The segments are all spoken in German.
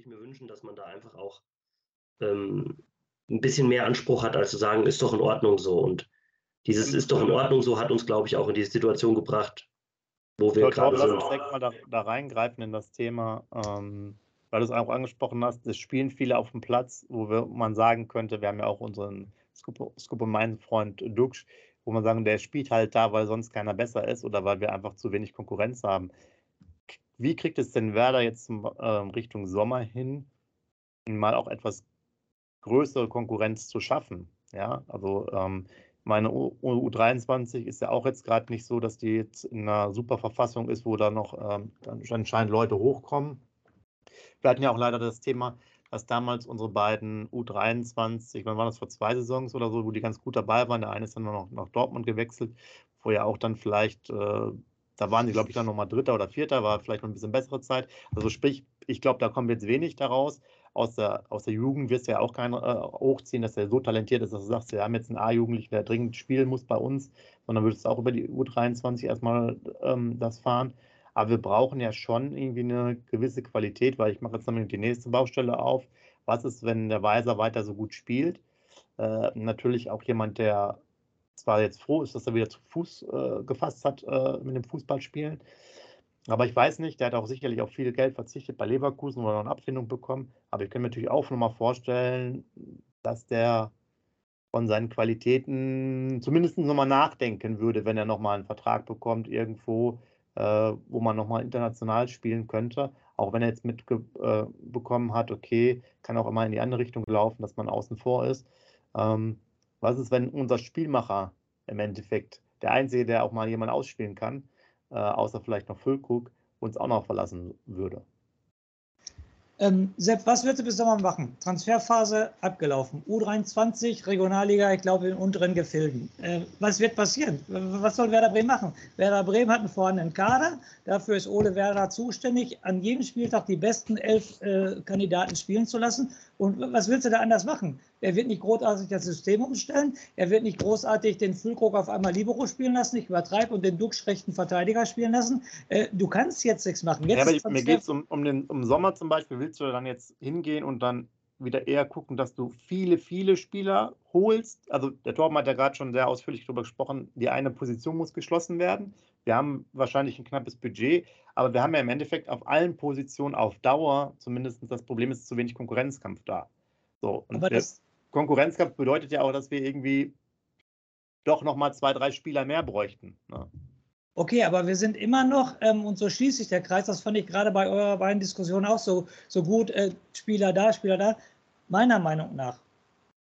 Würde ich mir wünschen, dass man da einfach auch ähm, ein bisschen mehr Anspruch hat, als zu sagen, ist doch in Ordnung so. Und dieses ist doch in Ordnung so hat uns, glaube ich, auch in diese Situation gebracht, wo wir Ich glaube, gerade lass sind. uns direkt mal da, da reingreifen in das Thema, ähm, weil du es auch angesprochen hast, es spielen viele auf dem Platz, wo wir, man sagen könnte, wir haben ja auch unseren Scoop Scoop mein Freund Dux, wo man sagen, der spielt halt da, weil sonst keiner besser ist oder weil wir einfach zu wenig Konkurrenz haben. Wie kriegt es denn Werder jetzt zum, ähm, Richtung Sommer hin, mal auch etwas größere Konkurrenz zu schaffen? Ja, also ähm, meine U U23 ist ja auch jetzt gerade nicht so, dass die jetzt in einer super Verfassung ist, wo da noch ähm, anscheinend Leute hochkommen. Wir hatten ja auch leider das Thema, dass damals unsere beiden U23, wann war das vor zwei Saisons oder so, wo die ganz gut dabei waren. Der eine ist dann noch nach Dortmund gewechselt, wo ja auch dann vielleicht, äh, da waren sie, glaube ich, dann nochmal Dritter oder Vierter, war vielleicht noch ein bisschen bessere Zeit. Also sprich, ich glaube, da kommt jetzt wenig daraus. Aus der, aus der Jugend wirst du ja auch keinen äh, hochziehen, dass er so talentiert ist, dass du sagst, wir haben jetzt einen A-Jugendlichen, der dringend spielen muss bei uns, sondern würdest auch über die U23 erstmal ähm, das fahren. Aber wir brauchen ja schon irgendwie eine gewisse Qualität, weil ich mache jetzt damit die nächste Baustelle auf. Was ist, wenn der Weiser weiter so gut spielt? Äh, natürlich auch jemand, der zwar jetzt froh ist, dass er wieder zu Fuß äh, gefasst hat äh, mit dem Fußballspielen. Aber ich weiß nicht, der hat auch sicherlich auf viel Geld verzichtet bei Leverkusen oder noch eine Abfindung bekommen. Aber ich kann mir natürlich auch nochmal vorstellen, dass der von seinen Qualitäten zumindest nochmal nachdenken würde, wenn er nochmal einen Vertrag bekommt irgendwo, äh, wo man nochmal international spielen könnte. Auch wenn er jetzt mitbekommen äh, hat, okay, kann auch immer in die andere Richtung laufen, dass man außen vor ist. Ähm, was ist, wenn unser Spielmacher im Endeffekt, der Einzige, der auch mal jemanden ausspielen kann, äh, außer vielleicht noch Füllkrug, uns auch noch verlassen würde? Ähm, Sepp, was wird du bis Sommer machen? Transferphase abgelaufen. U23, Regionalliga, ich glaube in unteren Gefilden. Äh, was wird passieren? Was soll Werder Bremen machen? Werder Bremen hat einen vorhandenen Kader. Dafür ist Ole Werder zuständig, an jedem Spieltag die besten elf äh, Kandidaten spielen zu lassen. Und was willst du da anders machen? Er wird nicht großartig das System umstellen. Er wird nicht großartig den Füllkrug auf einmal Libero spielen lassen, ich übertreibe, und den Dux rechten Verteidiger spielen lassen. Äh, du kannst jetzt nichts machen. Jetzt ja, aber mir geht es um, um den um Sommer zum Beispiel. Willst du dann jetzt hingehen und dann wieder eher gucken, dass du viele, viele Spieler holst? Also der Torben hat ja gerade schon sehr ausführlich darüber gesprochen, die eine Position muss geschlossen werden. Wir haben wahrscheinlich ein knappes Budget, aber wir haben ja im Endeffekt auf allen Positionen auf Dauer zumindest das Problem ist zu wenig Konkurrenzkampf da. So, und Aber das, Konkurrenzkampf bedeutet ja auch, dass wir irgendwie doch nochmal zwei, drei Spieler mehr bräuchten. Ne? Okay, aber wir sind immer noch, ähm, und so schließt sich der Kreis, das fand ich gerade bei eurer beiden Diskussionen auch so, so gut, äh, Spieler da, Spieler da. Meiner Meinung nach,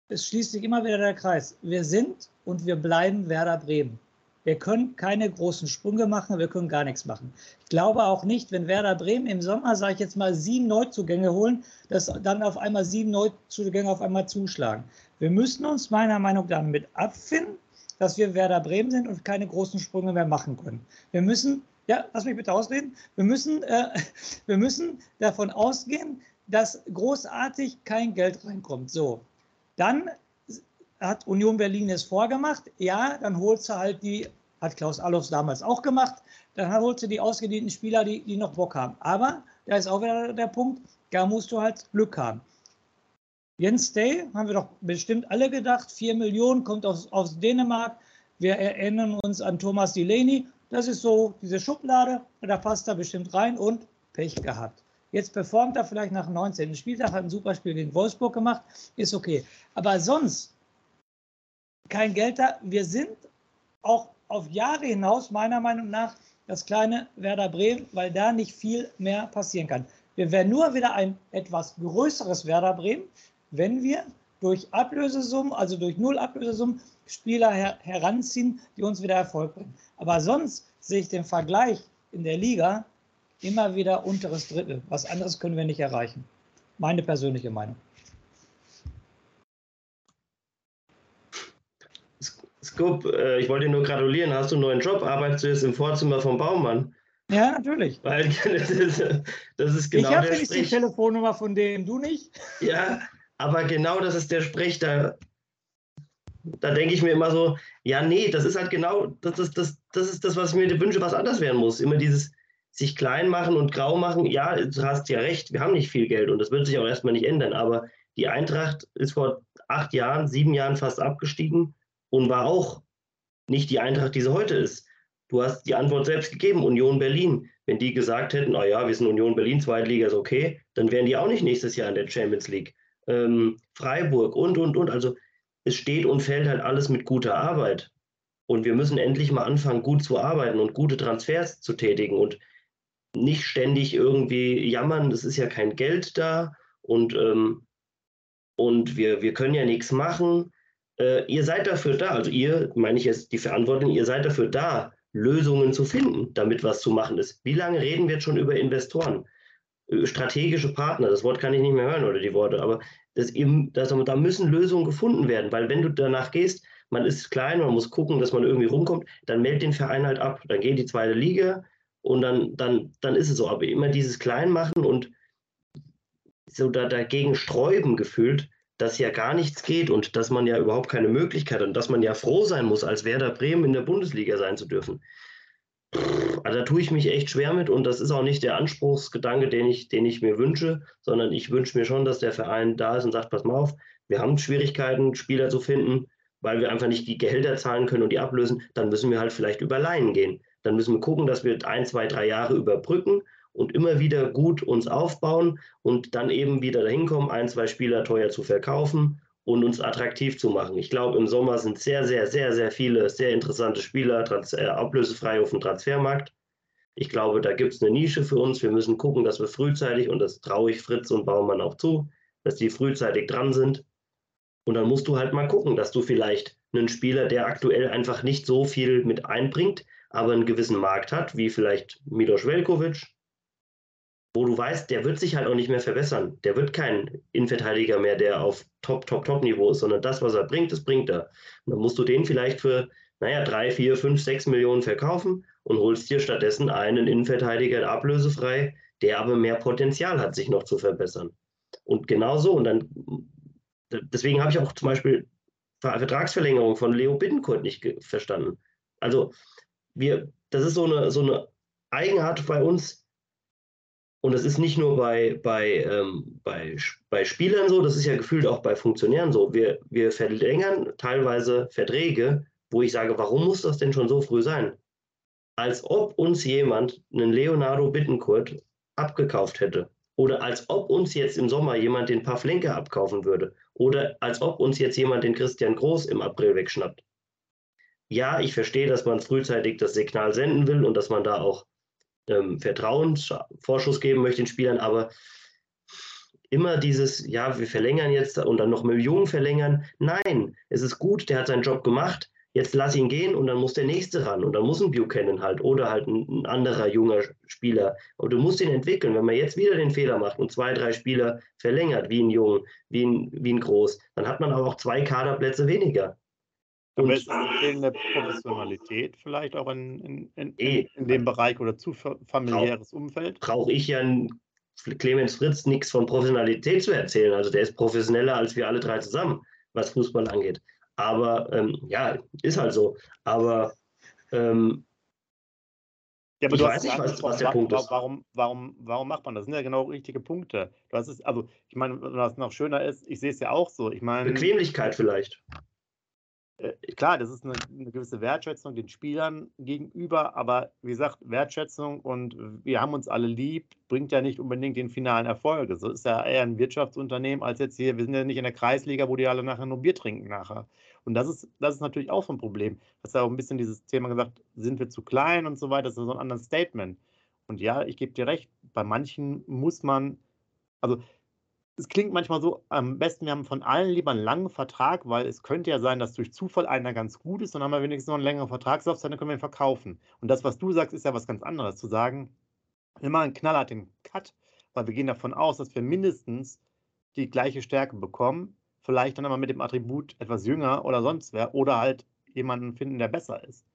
es schließt sich immer wieder der Kreis. Wir sind und wir bleiben Werder Bremen. Wir können keine großen Sprünge machen, wir können gar nichts machen. Ich glaube auch nicht, wenn Werder Bremen im Sommer, sage ich jetzt mal, sieben Neuzugänge holen, dass dann auf einmal sieben Neuzugänge auf einmal zuschlagen. Wir müssen uns meiner Meinung nach damit abfinden, dass wir Werder Bremen sind und keine großen Sprünge mehr machen können. Wir müssen, ja, lass mich bitte ausreden, wir müssen, äh, wir müssen davon ausgehen, dass großartig kein Geld reinkommt. So, dann hat Union Berlin es vorgemacht. Ja, dann holst du halt die, hat Klaus Allofs damals auch gemacht, dann holst du die ausgedienten Spieler, die, die noch Bock haben. Aber da ist auch wieder der Punkt, da musst du halt Glück haben. Jens Day, haben wir doch bestimmt alle gedacht, 4 Millionen, kommt aus, aus Dänemark. Wir erinnern uns an Thomas Delaney. Das ist so diese Schublade, da passt er bestimmt rein und Pech gehabt. Jetzt performt er vielleicht nach dem 19. Spieltag, hat ein super Spiel gegen Wolfsburg gemacht, ist okay. Aber sonst kein Geld da. Wir sind auch auf Jahre hinaus, meiner Meinung nach, das kleine Werder Bremen, weil da nicht viel mehr passieren kann. Wir wären nur wieder ein etwas größeres Werder Bremen, wenn wir durch Ablösesummen, also durch Null Ablösesummen, Spieler her heranziehen, die uns wieder Erfolg bringen. Aber sonst sehe ich den Vergleich in der Liga immer wieder unteres Drittel. Was anderes können wir nicht erreichen. Meine persönliche Meinung. Scoop, äh, ich wollte dir nur gratulieren. Hast du einen neuen Job? Arbeitest du jetzt im Vorzimmer vom Baumann? Ja, natürlich. Weil das ist, das ist genau ich habe nicht die Telefonnummer von dem, du nicht? Ja, aber genau das ist der Sprech. Da, da denke ich mir immer so, ja, nee, das ist halt genau, das, das, das, das ist das, was ich mir wünsche, was anders werden muss. Immer dieses sich klein machen und grau machen. Ja, du hast ja recht, wir haben nicht viel Geld und das wird sich auch erstmal nicht ändern. Aber die Eintracht ist vor acht Jahren, sieben Jahren fast abgestiegen und war auch nicht die Eintracht, die sie heute ist. Du hast die Antwort selbst gegeben, Union Berlin. Wenn die gesagt hätten, na ja, wir sind Union Berlin, Zweitliga ist okay, dann wären die auch nicht nächstes Jahr in der Champions League. Ähm, Freiburg und, und, und. Also es steht und fällt halt alles mit guter Arbeit. Und wir müssen endlich mal anfangen, gut zu arbeiten und gute Transfers zu tätigen und nicht ständig irgendwie jammern, es ist ja kein Geld da und, ähm, und wir, wir können ja nichts machen. Äh, ihr seid dafür da, also ihr, meine ich jetzt die Verantwortlichen, ihr seid dafür da, Lösungen zu finden, damit was zu machen ist. Wie lange reden wir jetzt schon über Investoren? Äh, strategische Partner, das Wort kann ich nicht mehr hören oder die Worte, aber das eben, das, da müssen Lösungen gefunden werden, weil wenn du danach gehst, man ist klein, man muss gucken, dass man irgendwie rumkommt, dann meldet den Verein halt ab. Dann geht die zweite Liga und dann, dann, dann ist es so. Aber immer dieses Kleinmachen und so da, dagegen sträuben gefühlt, dass ja gar nichts geht und dass man ja überhaupt keine Möglichkeit hat und dass man ja froh sein muss, als Werder Bremen in der Bundesliga sein zu dürfen. Also da tue ich mich echt schwer mit und das ist auch nicht der Anspruchsgedanke, den ich, den ich mir wünsche, sondern ich wünsche mir schon, dass der Verein da ist und sagt, pass mal auf, wir haben Schwierigkeiten, Spieler zu finden, weil wir einfach nicht die Gehälter zahlen können und die ablösen, dann müssen wir halt vielleicht über Laien gehen. Dann müssen wir gucken, dass wir ein, zwei, drei Jahre überbrücken und immer wieder gut uns aufbauen und dann eben wieder dahin kommen, ein, zwei Spieler teuer zu verkaufen und uns attraktiv zu machen. Ich glaube, im Sommer sind sehr, sehr, sehr, sehr viele sehr interessante Spieler trans äh, ablösefrei auf dem Transfermarkt. Ich glaube, da gibt es eine Nische für uns. Wir müssen gucken, dass wir frühzeitig, und das traue ich Fritz und Baumann auch zu, dass die frühzeitig dran sind. Und dann musst du halt mal gucken, dass du vielleicht einen Spieler, der aktuell einfach nicht so viel mit einbringt, aber einen gewissen Markt hat, wie vielleicht Milos Velkovic, wo du weißt, der wird sich halt auch nicht mehr verbessern. Der wird kein Innenverteidiger mehr, der auf Top, Top, Top-Niveau ist, sondern das, was er bringt, das bringt er. Und dann musst du den vielleicht für, naja, drei, vier, fünf, sechs Millionen verkaufen und holst dir stattdessen einen Innenverteidiger ablösefrei, der aber mehr Potenzial hat, sich noch zu verbessern. Und genauso, und dann, deswegen habe ich auch zum Beispiel Vertragsverlängerung von Leo Bittencourt nicht verstanden. Also, wir, das ist so eine, so eine Eigenart bei uns, und das ist nicht nur bei, bei, ähm, bei, bei Spielern so, das ist ja gefühlt auch bei Funktionären so. Wir, wir verlängern teilweise Verträge, wo ich sage, warum muss das denn schon so früh sein? Als ob uns jemand einen Leonardo Bittenkurt abgekauft hätte. Oder als ob uns jetzt im Sommer jemand den Pavlenka abkaufen würde. Oder als ob uns jetzt jemand den Christian Groß im April wegschnappt. Ja, ich verstehe, dass man frühzeitig das Signal senden will und dass man da auch ähm, Vertrauensvorschuss geben möchte den Spielern, aber immer dieses, ja, wir verlängern jetzt und dann noch Millionen verlängern. Nein, es ist gut, der hat seinen Job gemacht, jetzt lass ihn gehen und dann muss der nächste ran und dann muss ein Buchanan halt oder halt ein, ein anderer junger Spieler. Und du musst ihn entwickeln. Wenn man jetzt wieder den Fehler macht und zwei, drei Spieler verlängert, wie ein Jung, wie ein, wie ein Groß, dann hat man auch zwei Kaderplätze weniger. Aber ist das fehlende Professionalität vielleicht auch in, in, in, in, in dem Bereich oder zu familiäres Umfeld? Brauche ich ja Clemens Fritz nichts von Professionalität zu erzählen. Also der ist professioneller als wir alle drei zusammen, was Fußball angeht. Aber ähm, ja, ist halt so. Aber, ähm, ja, aber ich weiß nicht, was, was der Punkt ist. Warum, warum, warum macht man das? Das sind ja genau richtige Punkte. Du hast es, also, ich meine, was noch schöner ist, ich sehe es ja auch so. Ich meine, Bequemlichkeit vielleicht. Äh, klar, das ist eine, eine, gewisse Wertschätzung den Spielern gegenüber, aber wie gesagt, Wertschätzung und wir haben uns alle lieb, bringt ja nicht unbedingt den finalen Erfolg. So ist ja eher ein Wirtschaftsunternehmen als jetzt hier, wir sind ja nicht in der Kreisliga, wo die alle nachher nur Bier trinken nachher. Und das ist, das ist natürlich auch so ein Problem. Das ist ja auch ein bisschen dieses Thema gesagt, sind wir zu klein und so weiter, das ist so ein anderes Statement. Und ja, ich gebe dir recht, bei manchen muss man, also es klingt manchmal so, am besten, wir haben von allen lieber einen langen Vertrag, weil es könnte ja sein, dass durch Zufall einer ganz gut ist, dann haben wir wenigstens noch einen längeren Vertragslaufzeit, dann können wir ihn verkaufen. Und das, was du sagst, ist ja was ganz anderes, zu sagen, wir machen einen knallharten Cut, weil wir gehen davon aus, dass wir mindestens die gleiche Stärke bekommen, vielleicht dann aber mit dem Attribut etwas jünger oder sonst wer, oder halt jemanden finden, der besser ist.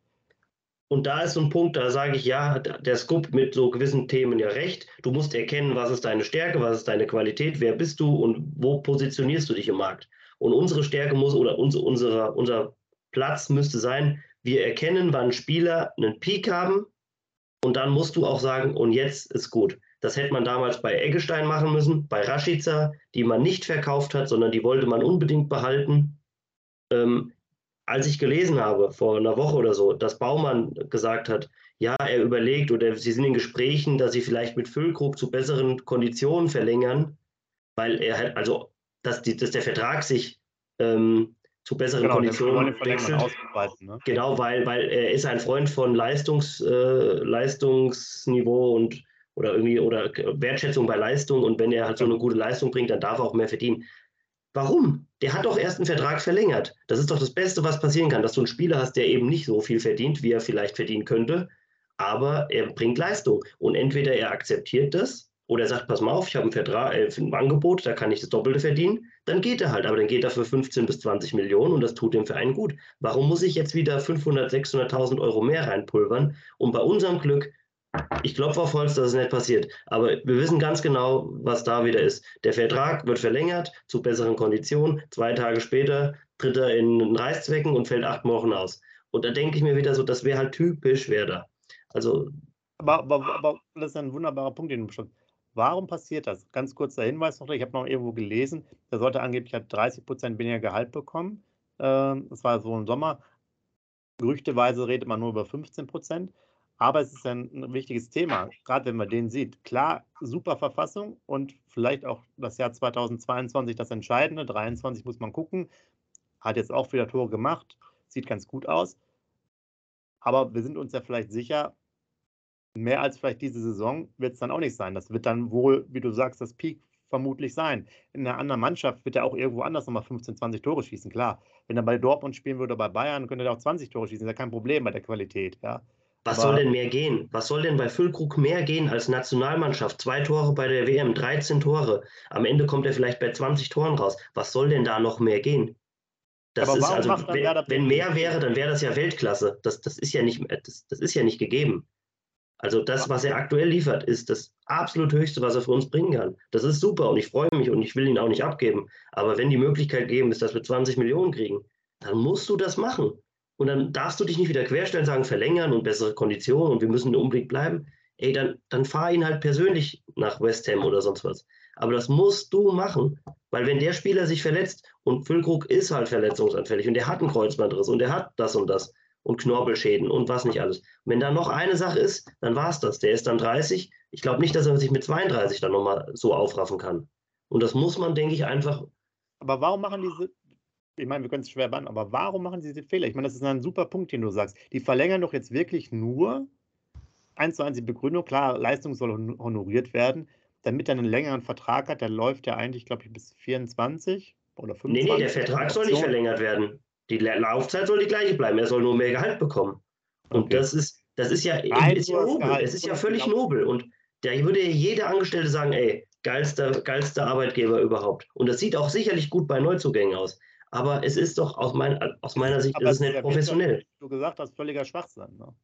Und da ist so ein Punkt, da sage ich, ja, der Scoop mit so gewissen Themen ja recht. Du musst erkennen, was ist deine Stärke, was ist deine Qualität, wer bist du und wo positionierst du dich im Markt. Und unsere Stärke muss oder unser, unser, unser Platz müsste sein, wir erkennen, wann Spieler einen Peak haben und dann musst du auch sagen, und jetzt ist gut. Das hätte man damals bei Eggestein machen müssen, bei Rashica, die man nicht verkauft hat, sondern die wollte man unbedingt behalten. Ähm, als ich gelesen habe, vor einer Woche oder so, dass Baumann gesagt hat, ja, er überlegt oder sie sind in Gesprächen, dass sie vielleicht mit Füllkrug zu besseren Konditionen verlängern, weil er halt, also, dass, die, dass der Vertrag sich ähm, zu besseren genau, Konditionen wechselt. Ne? Genau, weil, weil er ist ein Freund von Leistungs, äh, Leistungsniveau und oder irgendwie oder Wertschätzung bei Leistung und wenn er halt so eine gute Leistung bringt, dann darf er auch mehr verdienen. Warum? Der hat doch erst einen Vertrag verlängert. Das ist doch das Beste, was passieren kann, dass du einen Spieler hast, der eben nicht so viel verdient, wie er vielleicht verdienen könnte, aber er bringt Leistung. Und entweder er akzeptiert das oder er sagt, pass mal auf, ich habe einen Vertrag, äh, ein Angebot, da kann ich das Doppelte verdienen, dann geht er halt, aber dann geht er für 15 bis 20 Millionen und das tut dem Verein gut. Warum muss ich jetzt wieder 500, 600.000 Euro mehr reinpulvern, um bei unserem Glück ich klopfe auf Holz, dass es nicht passiert. Aber wir wissen ganz genau, was da wieder ist. Der Vertrag wird verlängert zu besseren Konditionen. Zwei Tage später tritt er in Reißzwecken und fällt acht Wochen aus. Und da denke ich mir wieder so, das wäre halt typisch Werder. Also. Aber, aber, aber, das ist ein wunderbarer Punkt, den du bestimmt. Warum passiert das? Ganz kurzer Hinweis noch, ich habe noch irgendwo gelesen, der sollte angeblich halt 30 Prozent weniger Gehalt bekommen. Ähm, das war so im Sommer. Gerüchteweise redet man nur über 15 Prozent. Aber es ist ein wichtiges Thema, gerade wenn man den sieht. Klar, super Verfassung und vielleicht auch das Jahr 2022 das Entscheidende. 23 muss man gucken. Hat jetzt auch wieder Tore gemacht. Sieht ganz gut aus. Aber wir sind uns ja vielleicht sicher, mehr als vielleicht diese Saison wird es dann auch nicht sein. Das wird dann wohl, wie du sagst, das Peak vermutlich sein. In einer anderen Mannschaft wird er auch irgendwo anders nochmal 15, 20 Tore schießen, klar. Wenn er bei Dortmund spielen würde oder bei Bayern, könnte er auch 20 Tore schießen. Ist ja kein Problem bei der Qualität, ja. Was Aber soll denn mehr gehen? Was soll denn bei Füllkrug mehr gehen als Nationalmannschaft? Zwei Tore bei der WM, 13 Tore. Am Ende kommt er vielleicht bei 20 Toren raus. Was soll denn da noch mehr gehen? Das Aber ist also, wenn, wenn mehr wäre, dann wäre das ja Weltklasse. Das, das, ist ja nicht, das, das ist ja nicht gegeben. Also das, was er aktuell liefert, ist das absolut Höchste, was er für uns bringen kann. Das ist super und ich freue mich und ich will ihn auch nicht abgeben. Aber wenn die Möglichkeit gegeben ist, dass wir 20 Millionen kriegen, dann musst du das machen. Und dann darfst du dich nicht wieder querstellen, sagen, verlängern und bessere Konditionen und wir müssen unbedingt bleiben. Ey, dann, dann fahr ihn halt persönlich nach West Ham oder sonst was. Aber das musst du machen, weil wenn der Spieler sich verletzt und Füllkrug ist halt verletzungsanfällig und der hat einen Kreuzbandriss und der hat das und das und Knorpelschäden und was nicht alles. Und wenn da noch eine Sache ist, dann war es das. Der ist dann 30. Ich glaube nicht, dass er sich mit 32 dann nochmal so aufraffen kann. Und das muss man, denke ich, einfach. Aber warum machen diese, ich meine, wir können es schwer beantworten, aber warum machen sie diese Fehler? Ich meine, das ist ein super Punkt, den du sagst. Die verlängern doch jetzt wirklich nur eins zu eins die Begründung, klar, Leistung soll honoriert werden, damit er einen längeren Vertrag hat, der läuft ja eigentlich, glaube ich, bis 24 oder 25. Nee, nee, der Vertrag soll nicht verlängert werden. Die Laufzeit soll die gleiche bleiben. Er soll nur mehr Gehalt bekommen. Und okay. das ist, das ist ja, ist ja nobel. Es ist ja völlig nobel. Und da würde jeder Angestellte sagen, ey, geilster, geilster Arbeitgeber überhaupt. Und das sieht auch sicherlich gut bei Neuzugängen aus aber es ist doch aus, mein, aus meiner Sicht ist es nicht professionell. Du gesagt hast, völliger Schwachsinn. Ne?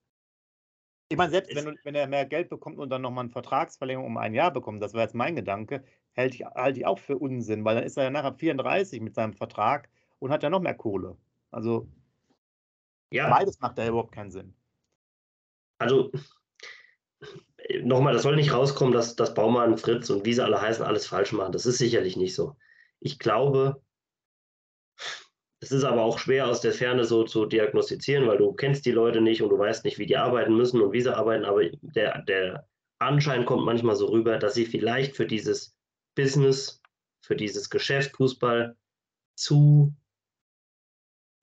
Ich meine, selbst wenn, wenn, er mehr Geld bekommt und dann nochmal eine Vertragsverlängerung um ein Jahr bekommt, das wäre jetzt mein Gedanke, hält ich, halte ich auch für Unsinn, weil dann ist er ja nachher 34 mit seinem Vertrag und hat ja noch mehr Kohle. Also ja. beides macht ja überhaupt keinen Sinn. Also nochmal, das soll nicht rauskommen, dass, dass Baumann, Fritz und wie sie alle heißen, alles falsch machen. Das ist sicherlich nicht so. Ich glaube, es ist aber auch schwer aus der Ferne so zu diagnostizieren, weil du kennst die Leute nicht und du weißt nicht, wie die arbeiten müssen und wie sie arbeiten. Aber der, der Anschein kommt manchmal so rüber, dass sie vielleicht für dieses Business, für dieses Geschäft Fußball zu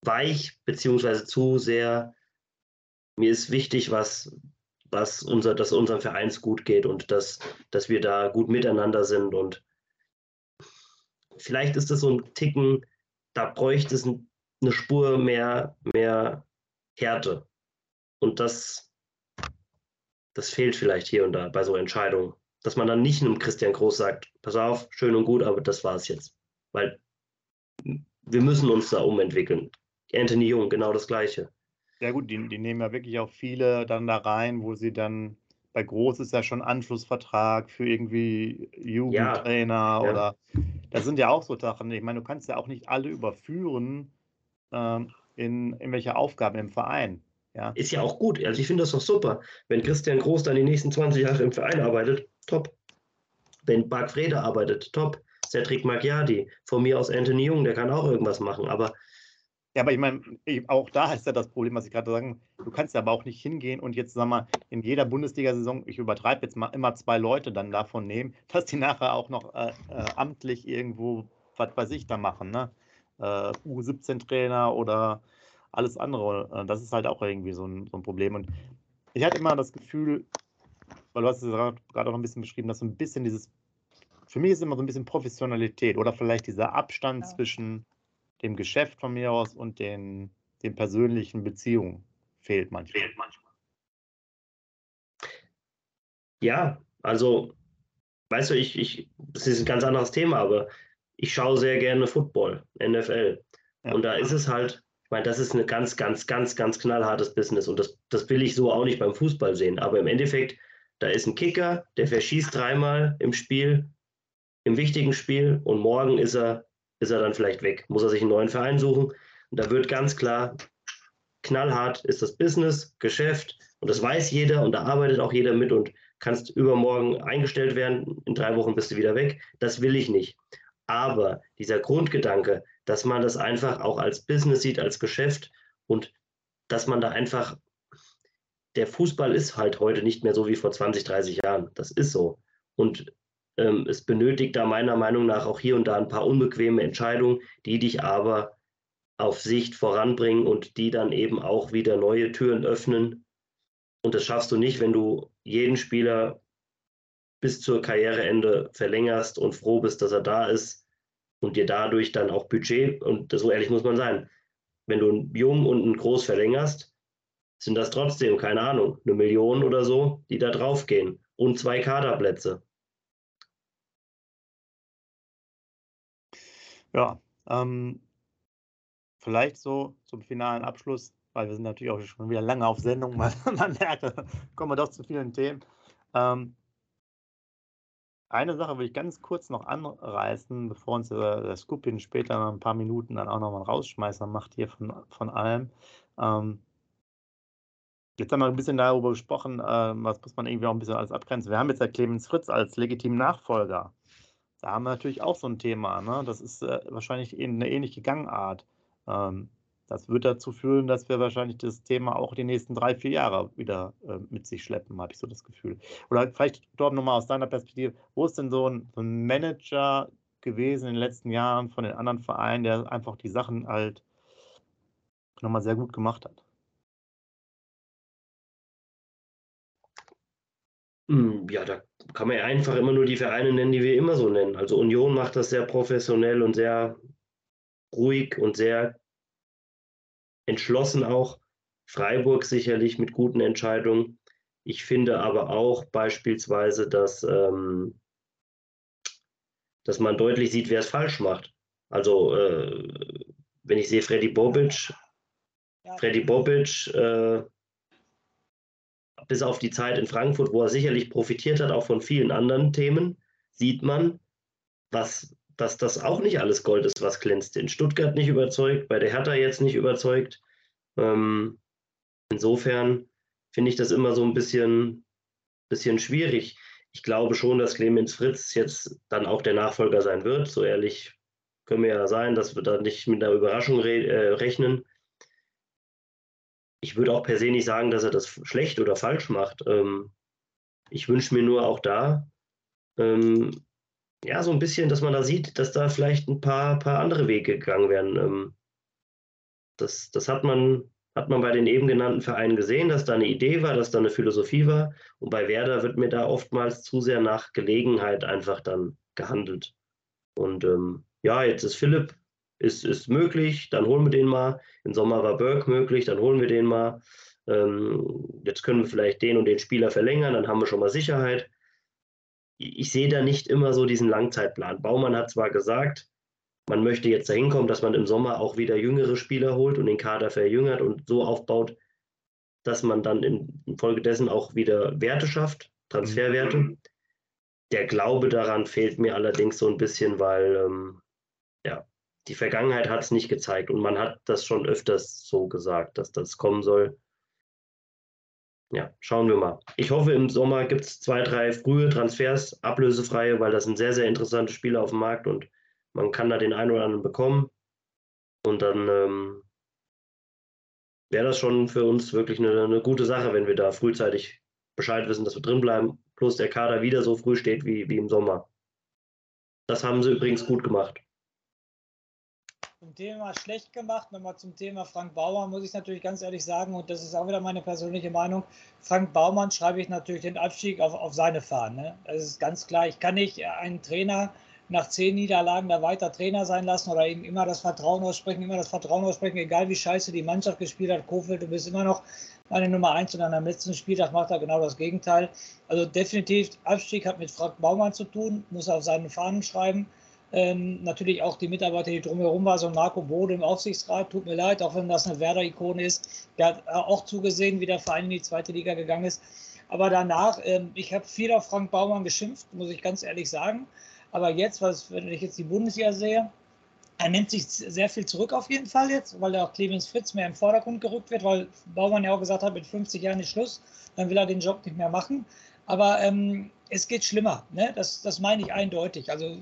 weich beziehungsweise zu sehr. Mir ist wichtig, was, was unser, dass unserem Vereins gut geht und dass, dass wir da gut miteinander sind und vielleicht ist das so ein Ticken, da bräuchte es eine Spur mehr, mehr Härte. Und das, das fehlt vielleicht hier und da bei so Entscheidungen. Dass man dann nicht einem Christian Groß sagt, pass auf, schön und gut, aber das war es jetzt. Weil wir müssen uns da umentwickeln. Anthony Jung, genau das Gleiche. Ja gut, die, die nehmen ja wirklich auch viele dann da rein, wo sie dann bei Groß ist ja schon Anschlussvertrag für irgendwie Jugendtrainer ja, ja. oder das sind ja auch so Sachen. Ich meine, du kannst ja auch nicht alle überführen ähm, in irgendwelche Aufgaben im Verein. Ja. Ist ja auch gut. Also ich finde das doch super. Wenn Christian Groß dann die nächsten 20 Jahre im Verein arbeitet, top. Wenn Marc Frede arbeitet, top. Cedric Macchiadi, von mir aus Anthony Jung, der kann auch irgendwas machen. Aber ja, aber ich meine, auch da ist ja das Problem, was ich gerade sagen, du kannst ja aber auch nicht hingehen und jetzt, sag mal, in jeder Bundesliga-Saison, ich übertreibe jetzt mal, immer zwei Leute dann davon nehmen, dass die nachher auch noch äh, äh, amtlich irgendwo, was weiß ich, da machen, ne? Äh, U17-Trainer oder alles andere. Äh, das ist halt auch irgendwie so ein, so ein Problem. Und ich hatte immer das Gefühl, weil du hast es gerade auch noch ein bisschen beschrieben, dass so ein bisschen dieses, für mich ist immer so ein bisschen Professionalität oder vielleicht dieser Abstand ja. zwischen dem Geschäft von mir aus und den, den persönlichen Beziehungen fehlt manchmal. Fehlt manchmal. Ja, also, weißt du, ich, ich, das ist ein ganz anderes Thema, aber ich schaue sehr gerne Football, NFL. Ja. Und da ist es halt, ich meine, das ist ein ganz, ganz, ganz, ganz knallhartes Business und das, das will ich so auch nicht beim Fußball sehen. Aber im Endeffekt, da ist ein Kicker, der verschießt dreimal im Spiel, im wichtigen Spiel und morgen ist er ist er dann vielleicht weg. Muss er sich einen neuen Verein suchen. Und da wird ganz klar, knallhart ist das Business, Geschäft und das weiß jeder und da arbeitet auch jeder mit und kannst übermorgen eingestellt werden, in drei Wochen bist du wieder weg. Das will ich nicht. Aber dieser Grundgedanke, dass man das einfach auch als Business sieht, als Geschäft und dass man da einfach, der Fußball ist halt heute nicht mehr so wie vor 20, 30 Jahren. Das ist so. Und ähm, es benötigt da meiner Meinung nach auch hier und da ein paar unbequeme Entscheidungen, die dich aber auf Sicht voranbringen und die dann eben auch wieder neue Türen öffnen. Und das schaffst du nicht, wenn du jeden Spieler bis zur Karriereende verlängerst und froh bist, dass er da ist und dir dadurch dann auch Budget, und so ehrlich muss man sein, wenn du einen Jung und einen Groß verlängerst, sind das trotzdem, keine Ahnung, eine Million oder so, die da draufgehen und zwei Kaderplätze. Ja, ähm, vielleicht so zum finalen Abschluss, weil wir sind natürlich auch schon wieder lange auf Sendung, man, man merkt, kommen wir doch zu vielen Themen. Ähm, eine Sache will ich ganz kurz noch anreißen, bevor uns der, der Skupin später nach ein paar Minuten dann auch nochmal einen Rausschmeißer macht hier von, von allem. Ähm, jetzt haben wir ein bisschen darüber gesprochen, äh, was muss man irgendwie auch ein bisschen alles abgrenzen. Wir haben jetzt ja Clemens Fritz als legitimen Nachfolger. Da haben wir natürlich auch so ein Thema. Ne? Das ist äh, wahrscheinlich eine ähnliche Gangart. Ähm, das wird dazu führen, dass wir wahrscheinlich das Thema auch die nächsten drei, vier Jahre wieder äh, mit sich schleppen, habe ich so das Gefühl. Oder vielleicht, dort nochmal aus deiner Perspektive, wo ist denn so ein, so ein, Manager gewesen in den letzten Jahren von den anderen Vereinen, der einfach die Sachen halt nochmal sehr gut gemacht hat? Ja, da kann man ja einfach immer nur die Vereine nennen, die wir immer so nennen. Also Union macht das sehr professionell und sehr ruhig und sehr entschlossen auch. Freiburg sicherlich mit guten Entscheidungen. Ich finde aber auch beispielsweise, dass, ähm, dass man deutlich sieht, wer es falsch macht. Also äh, wenn ich sehe Freddy Bobic, Freddy Bobic äh, bis auf die Zeit in Frankfurt, wo er sicherlich profitiert hat, auch von vielen anderen Themen, sieht man, was, dass das auch nicht alles Gold ist, was glänzt. In Stuttgart nicht überzeugt, bei der Hertha jetzt nicht überzeugt. Ähm, insofern finde ich das immer so ein bisschen, bisschen schwierig. Ich glaube schon, dass Clemens Fritz jetzt dann auch der Nachfolger sein wird. So ehrlich können wir ja sein, dass wir da nicht mit einer Überraschung re äh, rechnen ich würde auch per se nicht sagen, dass er das schlecht oder falsch macht. Ähm, ich wünsche mir nur auch da, ähm, ja, so ein bisschen, dass man da sieht, dass da vielleicht ein paar, paar andere Wege gegangen werden. Ähm, das, das hat man, hat man bei den eben genannten Vereinen gesehen, dass da eine Idee war, dass da eine Philosophie war. Und bei Werder wird mir da oftmals zu sehr nach Gelegenheit einfach dann gehandelt. Und ähm, ja, jetzt ist Philipp, ist, ist möglich, dann holen wir den mal. Im Sommer war Burke möglich, dann holen wir den mal. Ähm, jetzt können wir vielleicht den und den Spieler verlängern, dann haben wir schon mal Sicherheit. Ich, ich sehe da nicht immer so diesen Langzeitplan. Baumann hat zwar gesagt, man möchte jetzt dahin kommen, dass man im Sommer auch wieder jüngere Spieler holt und den Kader verjüngert und so aufbaut, dass man dann infolgedessen auch wieder Werte schafft, Transferwerte. Mhm. Der Glaube daran fehlt mir allerdings so ein bisschen, weil ähm, ja, die Vergangenheit hat es nicht gezeigt und man hat das schon öfters so gesagt, dass das kommen soll. Ja, schauen wir mal. Ich hoffe, im Sommer gibt es zwei, drei frühe Transfers, ablösefreie, weil das sind sehr, sehr interessante Spieler auf dem Markt und man kann da den einen oder anderen bekommen. Und dann ähm, wäre das schon für uns wirklich eine, eine, gute Sache, wenn wir da frühzeitig Bescheid wissen, dass wir drin bleiben, plus der Kader wieder so früh steht wie, wie im Sommer. Das haben sie übrigens gut gemacht. Thema schlecht gemacht, nochmal zum Thema Frank Baumann, muss ich natürlich ganz ehrlich sagen, und das ist auch wieder meine persönliche Meinung, Frank Baumann schreibe ich natürlich den Abstieg auf, auf seine Fahnen. Ne? Das ist ganz klar. Ich kann nicht einen Trainer nach zehn Niederlagen da weiter Trainer sein lassen oder ihm immer das Vertrauen aussprechen, immer das Vertrauen aussprechen, egal wie scheiße die Mannschaft gespielt hat. Kofeld, du bist immer noch meine Nummer eins und dann am letzten Spieltag macht er genau das Gegenteil. Also definitiv, Abstieg hat mit Frank Baumann zu tun, muss er auf seinen Fahnen schreiben. Ähm, natürlich auch die Mitarbeiter, die drumherum waren, so Marco Bode im Aufsichtsrat, tut mir leid, auch wenn das eine Werder-Ikone ist. Der hat auch zugesehen, wie der Verein in die zweite Liga gegangen ist. Aber danach, ähm, ich habe viel auf Frank Baumann geschimpft, muss ich ganz ehrlich sagen. Aber jetzt, was, wenn ich jetzt die Bundesliga sehe, er nimmt sich sehr viel zurück auf jeden Fall jetzt, weil auch Clemens Fritz mehr im Vordergrund gerückt wird, weil Baumann ja auch gesagt hat, mit 50 Jahren ist Schluss, dann will er den Job nicht mehr machen. Aber ähm, es geht schlimmer, ne? das, das meine ich eindeutig. Also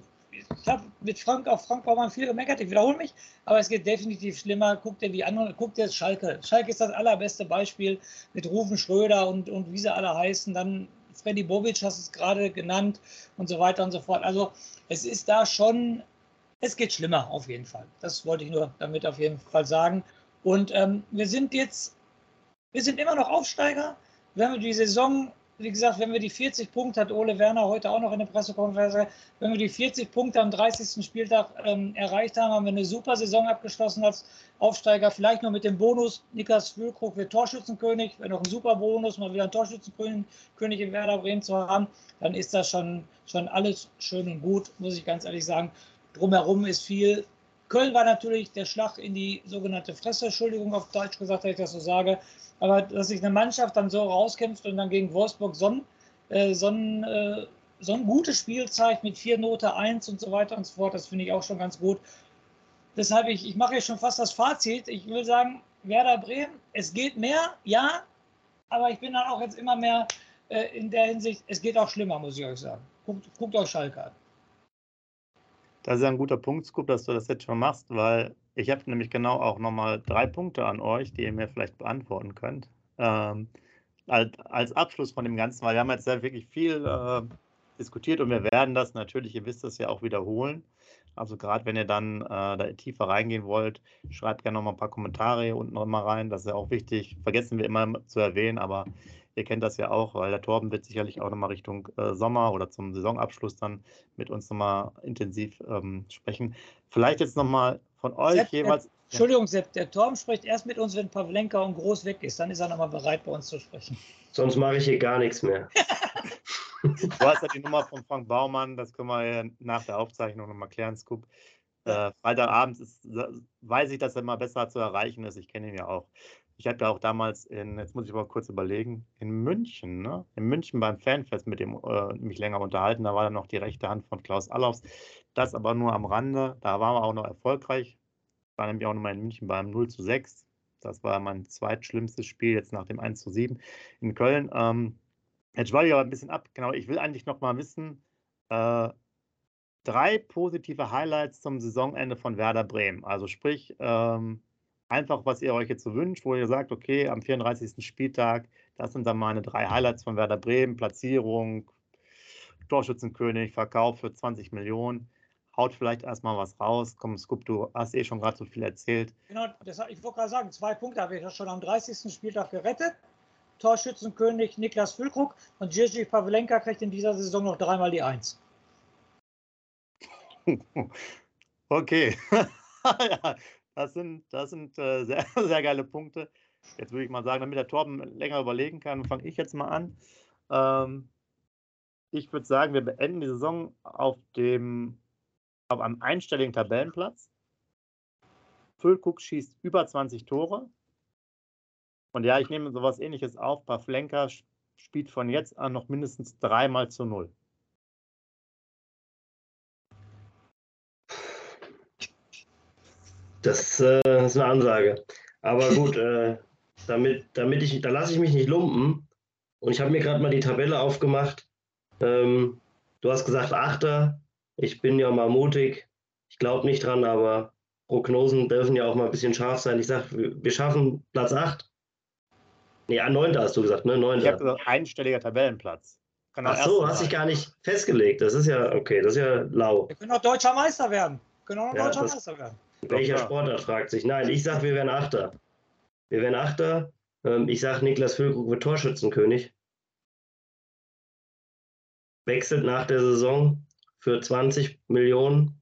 ich habe mit Frank auf Frank Baumann viel gemeckert, ich wiederhole mich, aber es geht definitiv schlimmer. Guckt dir die anderen, guckt dir Schalke. Schalke ist das allerbeste Beispiel mit Rufen Schröder und, und wie sie alle heißen. Dann Freddy Bobic hast es gerade genannt und so weiter und so fort. Also es ist da schon, es geht schlimmer auf jeden Fall. Das wollte ich nur damit auf jeden Fall sagen. Und ähm, wir sind jetzt, wir sind immer noch Aufsteiger. Wenn wir die Saison wie gesagt, wenn wir die 40 Punkte, hat Ole Werner heute auch noch in der Pressekonferenz wenn wir die 40 Punkte am 30. Spieltag ähm, erreicht haben, haben wir eine super Saison abgeschlossen als Aufsteiger. Vielleicht noch mit dem Bonus, Niklas Füllkrug wird Torschützenkönig, wenn noch ein super Bonus, mal wieder ein Torschützenkönig in Werder Bremen zu haben, dann ist das schon, schon alles schön und gut, muss ich ganz ehrlich sagen. Drumherum ist viel. Köln war natürlich der Schlag in die sogenannte Fresse, Entschuldigung auf Deutsch gesagt, dass ich das so sage. Aber dass sich eine Mannschaft dann so rauskämpft und dann gegen Wolfsburg so ein, äh, so ein, äh, so ein gutes Spiel zeigt mit vier Note 1 und so weiter und so fort, das finde ich auch schon ganz gut. Deshalb, ich, ich mache jetzt schon fast das Fazit. Ich will sagen, Werder Bremen, es geht mehr, ja, aber ich bin dann auch jetzt immer mehr äh, in der Hinsicht, es geht auch schlimmer, muss ich euch sagen. Guckt, guckt euch Schalke an. Das ist ein guter Punkt, Scoop, dass du das jetzt schon machst, weil ich habe nämlich genau auch nochmal drei Punkte an euch, die ihr mir vielleicht beantworten könnt. Ähm, als, Abschluss von dem Ganzen, weil wir haben jetzt sehr wirklich viel äh, diskutiert und wir werden das natürlich, ihr wisst das ja auch wiederholen. Also gerade wenn ihr dann äh, da tiefer reingehen wollt, schreibt gerne nochmal ein paar Kommentare unten nochmal rein. Das ist ja auch wichtig. Vergessen wir immer zu erwähnen, aber ihr kennt das ja auch, weil der Torben wird sicherlich auch nochmal Richtung äh, Sommer oder zum Saisonabschluss dann mit uns nochmal intensiv ähm, sprechen. Vielleicht jetzt nochmal von euch Sepp, jeweils. Der, Entschuldigung, Sepp, der Torben spricht erst mit uns, wenn Pavlenka und Groß weg ist. Dann ist er nochmal bereit, bei uns zu sprechen. Sonst mache ich hier gar nichts mehr. du hast ja die Nummer von Frank Baumann, das können wir nach der Aufzeichnung nochmal klären, Scoop. Äh, Freitagabends ist, weiß ich, dass er immer besser zu erreichen ist. Ich kenne ihn ja auch. Ich hatte auch damals in, jetzt muss ich mal kurz überlegen, in München, ne? In München beim Fanfest mit dem äh, mich länger unterhalten. Da war dann noch die rechte Hand von Klaus Allofs. Das aber nur am Rande. Da waren wir auch noch erfolgreich. War nämlich auch nochmal in München beim 0 zu 6. Das war mein zweitschlimmstes Spiel jetzt nach dem 1 zu 7 in Köln. Ähm, jetzt schweife ich aber ein bisschen ab. Genau, ich will eigentlich noch mal wissen, äh, drei positive Highlights zum Saisonende von Werder Bremen. Also sprich, ähm, einfach, was ihr euch jetzt so wünscht, wo ihr sagt, okay, am 34. Spieltag, das sind dann meine drei Highlights von Werder Bremen, Platzierung, Torschützenkönig, Verkauf für 20 Millionen. Haut vielleicht erstmal was raus. Komm, Scoop, du hast eh schon gerade so viel erzählt. Genau, das, ich wollte gerade sagen, zwei Punkte habe ich ja schon am 30. Spieltag gerettet. Torschützenkönig Niklas Füllkrug und Jerzy Pavlenka kriegt in dieser Saison noch dreimal die Eins. Okay. ja, das sind, das sind äh, sehr, sehr geile Punkte. Jetzt würde ich mal sagen, damit der Torben länger überlegen kann, fange ich jetzt mal an. Ähm, ich würde sagen, wir beenden die Saison auf dem auf einem einstelligen Tabellenplatz. Füllkuck schießt über 20 Tore. Und ja, ich nehme sowas ähnliches auf. Pavlenka spielt von jetzt an noch mindestens dreimal zu null. Das äh, ist eine Ansage. Aber gut, äh, damit, damit ich, da lasse ich mich nicht lumpen. Und ich habe mir gerade mal die Tabelle aufgemacht. Ähm, du hast gesagt Achter. Ich bin ja mal mutig. Ich glaube nicht dran, aber Prognosen dürfen ja auch mal ein bisschen scharf sein. Ich sage, wir schaffen Platz 8. Nee, an 9. hast du gesagt, ne? 9. Ich habe gesagt, einstelliger Tabellenplatz. Ach so, hast dich gar nicht festgelegt. Das ist ja, okay, das ist ja lau. Wir können auch deutscher Meister werden. Wir können auch ja, deutscher Meister werden. Welcher Sportart fragt sich? Nein, ich sage, wir werden Achter. Wir werden Achter. Ähm, ich sage, Niklas Füllkrug wird Torschützenkönig. Wechselt nach der Saison für 20 Millionen.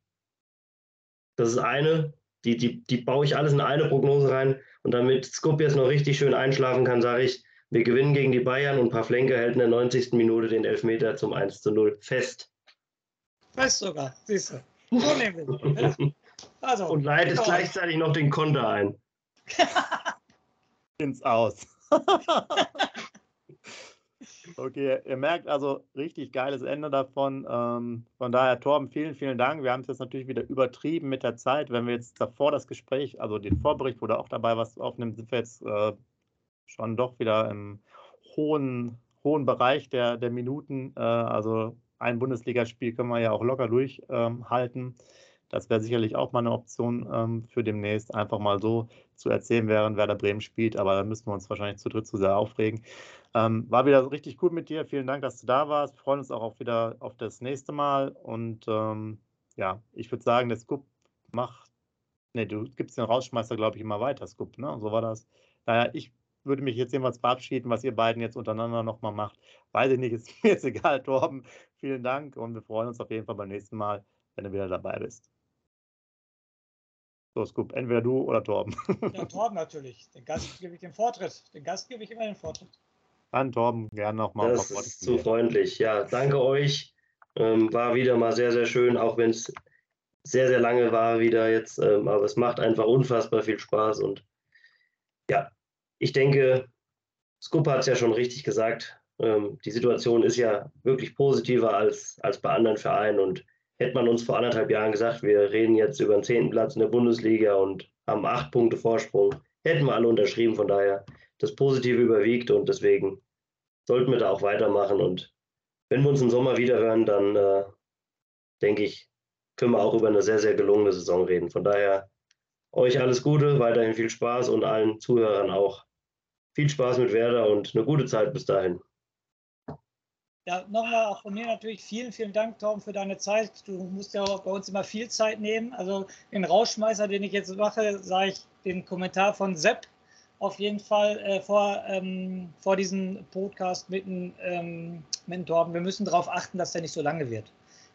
Das ist eine. Die, die, die baue ich alles in eine Prognose rein. Und damit Skup jetzt noch richtig schön einschlafen kann, sage ich, wir gewinnen gegen die Bayern und Pavlenka hält in der 90. Minute den Elfmeter zum 1 zu 0 fest. Fest sogar, siehst du. So nehmen wir. Also, und leitet genau. gleichzeitig noch den Konter ein. Ins Aus. okay, ihr merkt also richtig geiles Ende davon. Ähm, von daher, Torben, vielen, vielen Dank. Wir haben es jetzt natürlich wieder übertrieben mit der Zeit. Wenn wir jetzt davor das Gespräch, also den Vorbericht, wo du auch dabei was aufnimmst, sind wir jetzt äh, schon doch wieder im hohen, hohen Bereich der, der Minuten. Äh, also ein Bundesligaspiel können wir ja auch locker durchhalten. Ähm, das wäre sicherlich auch mal eine Option ähm, für demnächst, einfach mal so zu erzählen, während Werder Bremen spielt. Aber da müssen wir uns wahrscheinlich zu dritt zu sehr aufregen. Ähm, war wieder richtig gut mit dir. Vielen Dank, dass du da warst. Wir freuen uns auch wieder auf das nächste Mal. Und ähm, ja, ich würde sagen, der Scoop macht. Ne, du gibst den Rausschmeißer, glaube ich, immer weiter, Scoop. Ne? So war das. Naja, ich würde mich jetzt jedenfalls verabschieden, was ihr beiden jetzt untereinander nochmal macht. Weiß ich nicht, ist mir jetzt egal, Torben. Vielen Dank und wir freuen uns auf jeden Fall beim nächsten Mal, wenn du wieder dabei bist. So, Scoop, entweder du oder Torben. Ja, Torben natürlich. Den Gast gebe ich den Vortritt. Den Gast gebe ich immer den Vortritt. Dann Torben, gerne nochmal. Das ist zu freundlich. Ja, danke euch. Ähm, war wieder mal sehr, sehr schön, auch wenn es sehr, sehr lange war wieder jetzt. Ähm, aber es macht einfach unfassbar viel Spaß. Und ja, ich denke, Scoop hat es ja schon richtig gesagt. Ähm, die Situation ist ja wirklich positiver als, als bei anderen Vereinen. Und Hätte man uns vor anderthalb Jahren gesagt, wir reden jetzt über den zehnten Platz in der Bundesliga und haben acht Punkte Vorsprung, hätten wir alle unterschrieben. Von daher, das Positive überwiegt und deswegen sollten wir da auch weitermachen. Und wenn wir uns im Sommer wieder hören, dann äh, denke ich, können wir auch über eine sehr, sehr gelungene Saison reden. Von daher, euch alles Gute, weiterhin viel Spaß und allen Zuhörern auch viel Spaß mit Werder und eine gute Zeit bis dahin. Ja, nochmal auch von mir natürlich vielen, vielen Dank, Tom, für deine Zeit. Du musst ja bei uns immer viel Zeit nehmen. Also den Rauschmeißer, den ich jetzt mache, sage ich den Kommentar von Sepp auf jeden Fall äh, vor, ähm, vor diesem Podcast mit, ähm, mit Torben. Wir müssen darauf achten, dass der nicht so lange wird.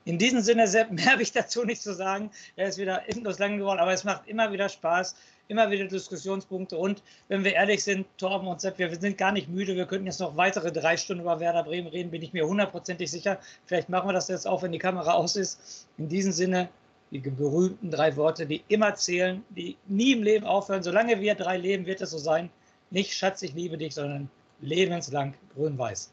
In diesem Sinne, Sepp, mehr habe ich dazu nicht zu sagen. Er ist wieder endlos lang geworden, aber es macht immer wieder Spaß immer wieder Diskussionspunkte. Und wenn wir ehrlich sind, Torben und Sepp, wir sind gar nicht müde. Wir könnten jetzt noch weitere drei Stunden über Werder Bremen reden, bin ich mir hundertprozentig sicher. Vielleicht machen wir das jetzt auch, wenn die Kamera aus ist. In diesem Sinne, die berühmten drei Worte, die immer zählen, die nie im Leben aufhören. Solange wir drei leben, wird es so sein. Nicht Schatz, ich liebe dich, sondern lebenslang grün-weiß.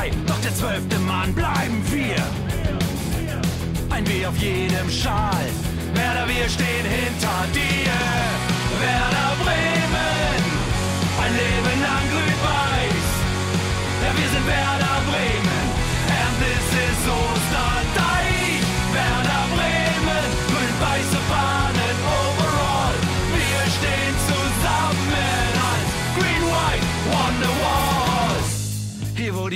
2, doch der zwölfte Mann bleiben wir. Ein W auf jedem Schal, Werder, wir stehen hinter dir. Werder Bremen, ein Leben lang grün-weiß. Ja, wir sind Werder Bremen,